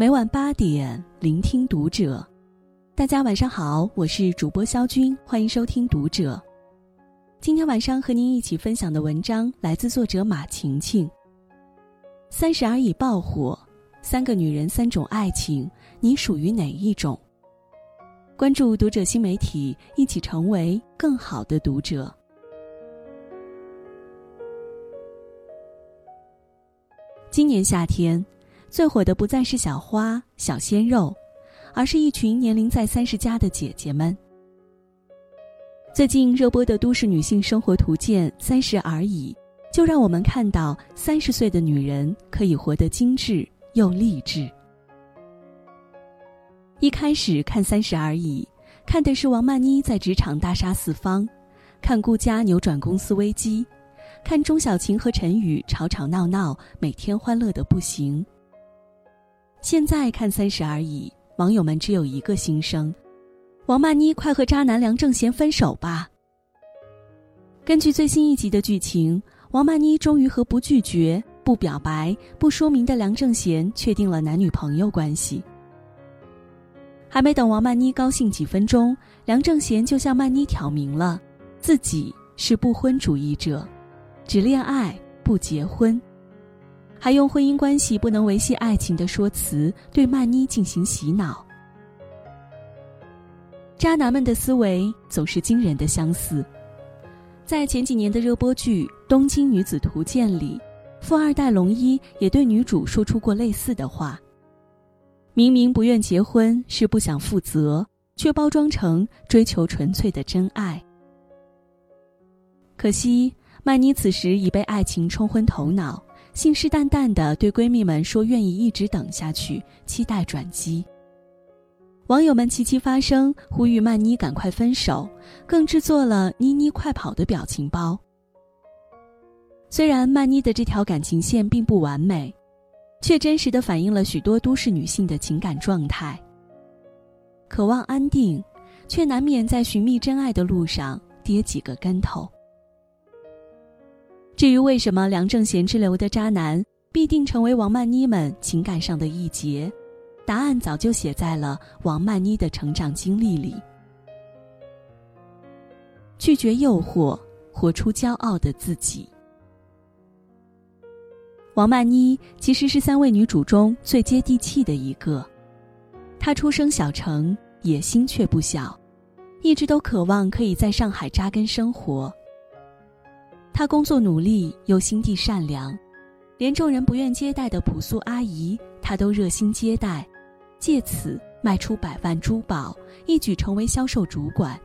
每晚八点，聆听读者。大家晚上好，我是主播肖军，欢迎收听《读者》。今天晚上和您一起分享的文章来自作者马晴晴。三十而已爆火，三个女人三种爱情，你属于哪一种？关注《读者》新媒体，一起成为更好的读者。今年夏天，最火的不再是小花、小鲜肉，而是一群年龄在三十加的姐姐们。最近热播的都市女性生活图鉴《三十而已》，就让我们看到三十岁的女人可以活得精致又励志。一开始看《三十而已》，看的是王曼妮在职场大杀四方，看顾家扭转公司危机。看钟小琴和陈宇吵吵闹闹，每天欢乐的不行。现在看《三十而已》，网友们只有一个心声：王曼妮快和渣男梁正贤分手吧。根据最新一集的剧情，王曼妮终于和不拒绝、不表白、不说明的梁正贤确定了男女朋友关系。还没等王曼妮高兴几分钟，梁正贤就向曼妮挑明了，自己是不婚主义者。只恋爱不结婚，还用婚姻关系不能维系爱情的说辞对曼妮进行洗脑。渣男们的思维总是惊人的相似，在前几年的热播剧《东京女子图鉴》里，富二代龙一也对女主说出过类似的话：明明不愿结婚是不想负责，却包装成追求纯粹的真爱。可惜。曼妮此时已被爱情冲昏头脑，信誓旦旦地对闺蜜们说愿意一直等下去，期待转机。网友们齐齐发声，呼吁曼妮赶快分手，更制作了“妮妮快跑”的表情包。虽然曼妮的这条感情线并不完美，却真实的反映了许多都市女性的情感状态。渴望安定，却难免在寻觅真爱的路上跌几个跟头。至于为什么梁正贤之流的渣男必定成为王曼妮们情感上的一劫，答案早就写在了王曼妮的成长经历里。拒绝诱惑，活出骄傲的自己。王曼妮其实是三位女主中最接地气的一个，她出生小城，野心却不小，一直都渴望可以在上海扎根生活。她工作努力又心地善良，连众人不愿接待的朴素阿姨，她都热心接待，借此卖出百万珠宝，一举成为销售主管。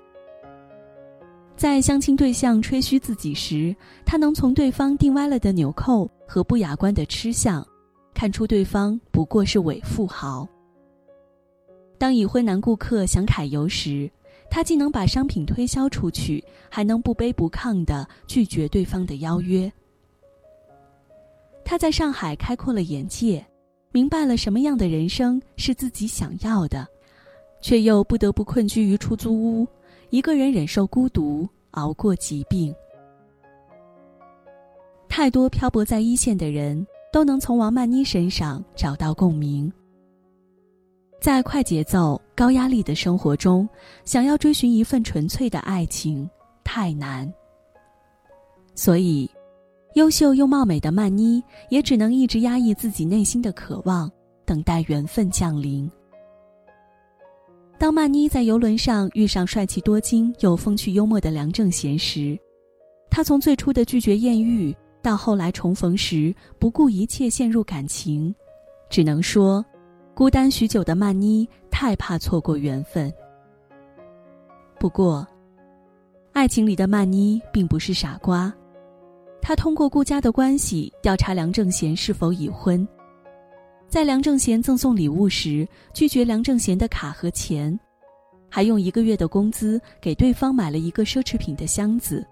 在相亲对象吹嘘自己时，她能从对方定歪了的纽扣和不雅观的吃相，看出对方不过是伪富豪。当已婚男顾客想揩油时，他既能把商品推销出去，还能不卑不亢地拒绝对方的邀约。他在上海开阔了眼界，明白了什么样的人生是自己想要的，却又不得不困居于出租屋，一个人忍受孤独，熬过疾病。太多漂泊在一线的人都能从王曼妮身上找到共鸣。在快节奏、高压力的生活中，想要追寻一份纯粹的爱情太难。所以，优秀又貌美的曼妮也只能一直压抑自己内心的渴望，等待缘分降临。当曼妮在游轮上遇上帅气多金又风趣幽默的梁正贤时，她从最初的拒绝艳遇，到后来重逢时不顾一切陷入感情，只能说。孤单许久的曼妮太怕错过缘分。不过，爱情里的曼妮并不是傻瓜，她通过顾家的关系调查梁正贤是否已婚，在梁正贤赠送礼物时拒绝梁正贤的卡和钱，还用一个月的工资给对方买了一个奢侈品的箱子，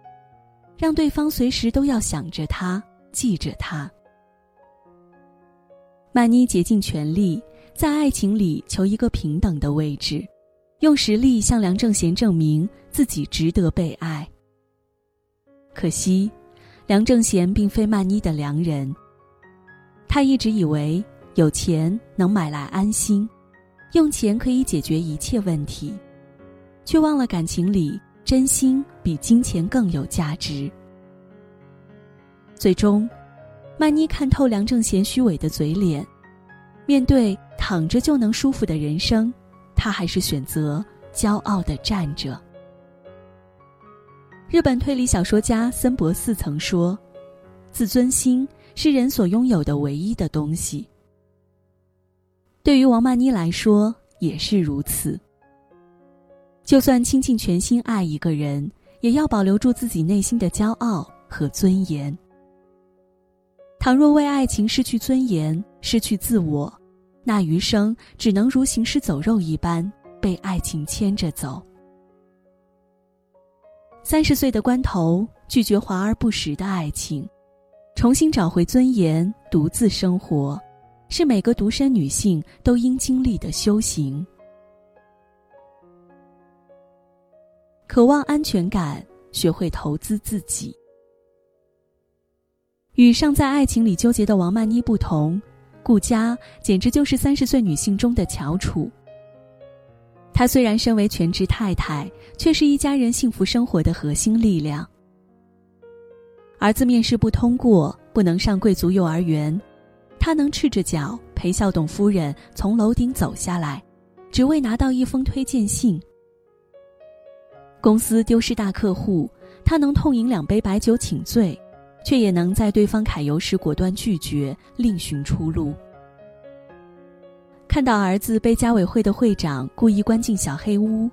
让对方随时都要想着他，记着他。曼妮竭尽全力。在爱情里求一个平等的位置，用实力向梁正贤证明自己值得被爱。可惜，梁正贤并非曼妮的良人。他一直以为有钱能买来安心，用钱可以解决一切问题，却忘了感情里真心比金钱更有价值。最终，曼妮看透梁正贤虚伪的嘴脸，面对躺着就能舒服的人生，他还是选择骄傲的站着。日本推理小说家森博四曾说：“自尊心是人所拥有的唯一的东西。”对于王曼妮来说也是如此。就算倾尽全心爱一个人，也要保留住自己内心的骄傲和尊严。倘若为爱情失去尊严、失去自我，那余生只能如行尸走肉一般被爱情牵着走。三十岁的关头，拒绝华而不实的爱情，重新找回尊严，独自生活。是每个独身女性都应经历的修行。渴望安全感，学会投资自己。与尚在爱情里纠结的王曼妮不同，顾佳简直就是三十岁女性中的翘楚。她虽然身为全职太太，却是一家人幸福生活的核心力量。儿子面试不通过，不能上贵族幼儿园。他能赤着脚陪孝董夫人从楼顶走下来，只为拿到一封推荐信。公司丢失大客户，他能痛饮两杯白酒请罪，却也能在对方揩油时果断拒绝，另寻出路。看到儿子被家委会的会长故意关进小黑屋，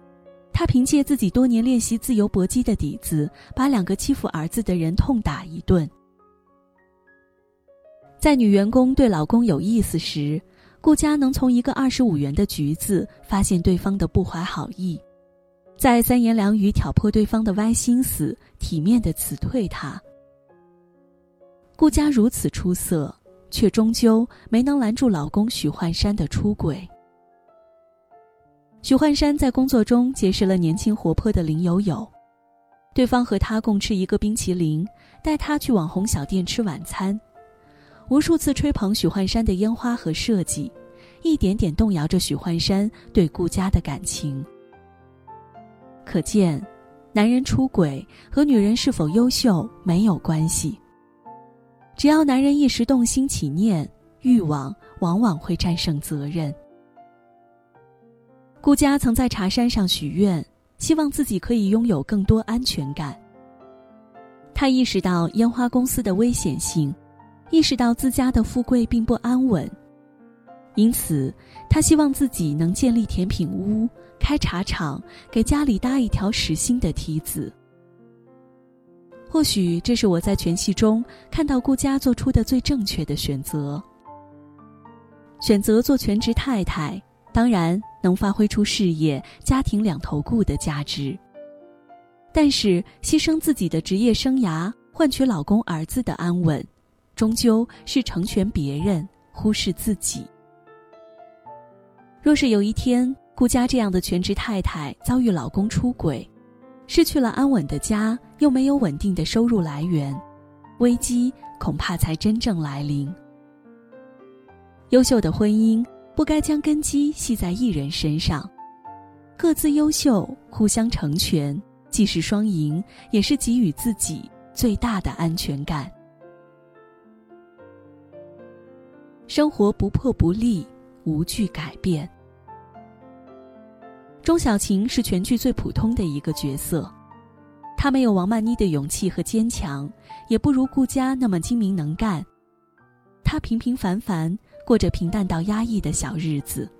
他凭借自己多年练习自由搏击的底子，把两个欺负儿子的人痛打一顿。在女员工对老公有意思时，顾佳能从一个二十五元的橘子发现对方的不怀好意，在三言两语挑破对方的歪心思，体面的辞退他。顾佳如此出色，却终究没能拦住老公许幻山的出轨。许幻山在工作中结识了年轻活泼的林有有，对方和他共吃一个冰淇淋，带他去网红小店吃晚餐。无数次吹捧许幻山的烟花和设计，一点点动摇着许幻山对顾家的感情。可见，男人出轨和女人是否优秀没有关系。只要男人一时动心起念，欲望往往会战胜责任。顾家曾在茶山上许愿，希望自己可以拥有更多安全感。他意识到烟花公司的危险性。意识到自家的富贵并不安稳，因此他希望自己能建立甜品屋、开茶厂，给家里搭一条实心的梯子。或许这是我在全戏中看到顾家做出的最正确的选择。选择做全职太太，当然能发挥出事业、家庭两头顾的价值，但是牺牲自己的职业生涯，换取老公儿子的安稳。终究是成全别人，忽视自己。若是有一天顾家这样的全职太太遭遇老公出轨，失去了安稳的家，又没有稳定的收入来源，危机恐怕才真正来临。优秀的婚姻不该将根基系在一人身上，各自优秀，互相成全，既是双赢，也是给予自己最大的安全感。生活不破不立，无惧改变。钟小琴是全剧最普通的一个角色，她没有王曼妮的勇气和坚强，也不如顾佳那么精明能干。她平平凡凡，过着平淡到压抑的小日子。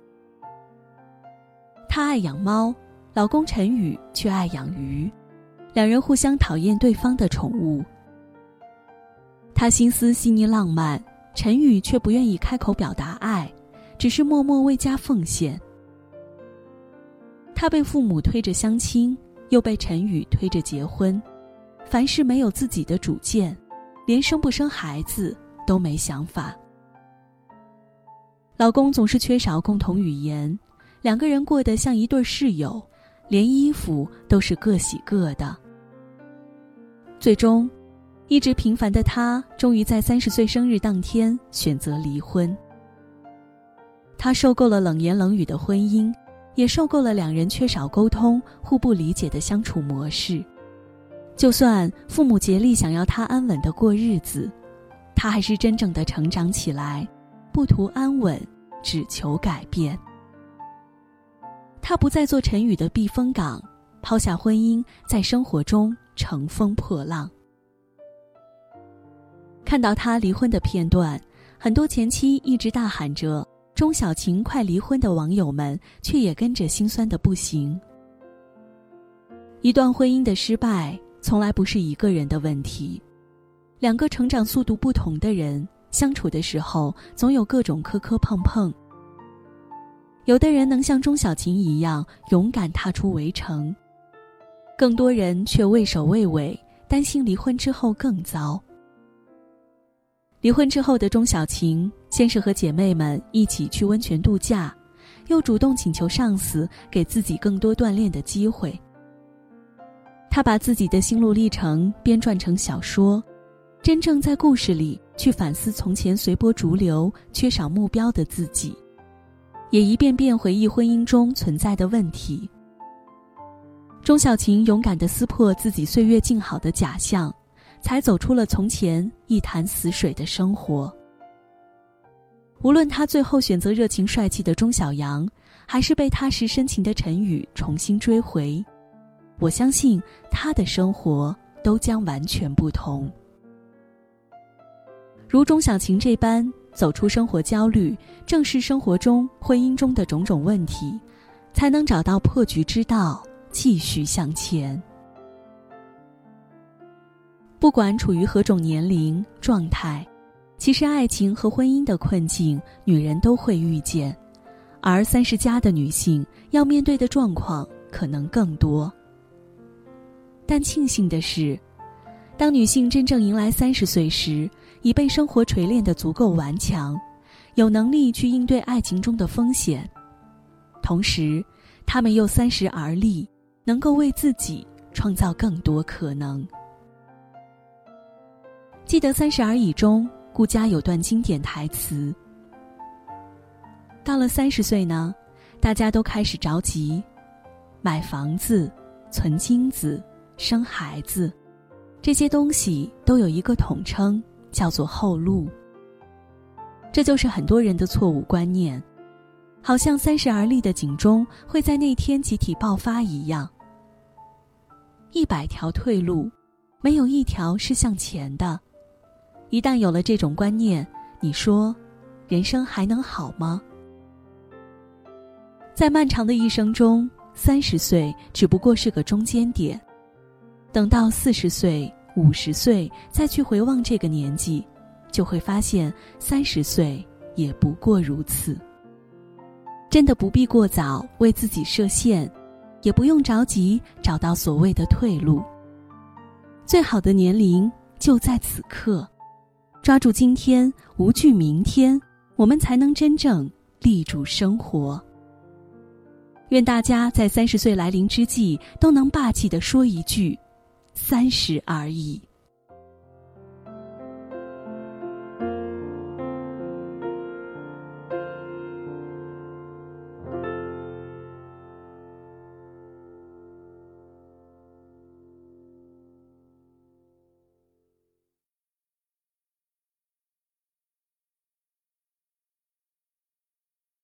她爱养猫，老公陈宇却爱养鱼，两人互相讨厌对方的宠物。她心思细腻浪漫。陈宇却不愿意开口表达爱，只是默默为家奉献。他被父母推着相亲，又被陈宇推着结婚，凡事没有自己的主见，连生不生孩子都没想法。老公总是缺少共同语言，两个人过得像一对室友，连衣服都是各洗各的。最终。一直平凡的他，终于在三十岁生日当天选择离婚。他受够了冷言冷语的婚姻，也受够了两人缺少沟通、互不理解的相处模式。就算父母竭力想要他安稳的过日子，他还是真正的成长起来，不图安稳，只求改变。他不再做陈宇的避风港，抛下婚姻，在生活中乘风破浪。看到他离婚的片段，很多前妻一直大喊着“钟小晴快离婚”的网友们，却也跟着心酸的不行。一段婚姻的失败。从来不是一个人的问题，两个成长速度不同的人相处的时候，总有各种磕磕碰碰。有的人能像钟小琴一样勇敢踏出围城，更多人却畏首畏尾，担心离婚之后更糟。离婚之后的钟小琴，先是和姐妹们一起去温泉度假，又主动请求上司给自己更多锻炼的机会。她把自己的心路历程编撰成小说，真正在故事里去反思从前随波逐流、缺少目标的自己，也一遍遍回忆婚姻中存在的问题。钟小琴勇敢地撕破自己岁月静好的假象，才走出了从前一潭死水的生活。无论他最后选择热情帅气的钟小阳，还是被踏实深情的陈宇重新追回。我相信他的生活都将完全不同。如钟小晴这般走出生活焦虑，正视生活中、婚姻中的种种问题，才能找到破局之道，继续向前。不管处于何种年龄状态，其实爱情和婚姻的困境，女人都会遇见，而三十加的女性要面对的状况可能更多。但庆幸的是，当女性真正迎来三十岁时，已被生活锤炼的足够顽强，有能力去应对爱情中的风险。同时，她们又三十而立，能够为自己创造更多可能。记得《三十而已》中，顾佳有段经典台词：“到了三十岁呢，大家都开始着急，买房子，存金子。”生孩子，这些东西都有一个统称，叫做后路。这就是很多人的错误观念，好像三十而立的警钟会在那天集体爆发一样。一百条退路，没有一条是向前的。一旦有了这种观念，你说，人生还能好吗？在漫长的一生中，三十岁只不过是个中间点。等到四十岁、五十岁再去回望这个年纪，就会发现三十岁也不过如此。真的不必过早为自己设限，也不用着急找到所谓的退路。最好的年龄就在此刻，抓住今天，无惧明天，我们才能真正立住生活。愿大家在三十岁来临之际，都能霸气地说一句。三十而已。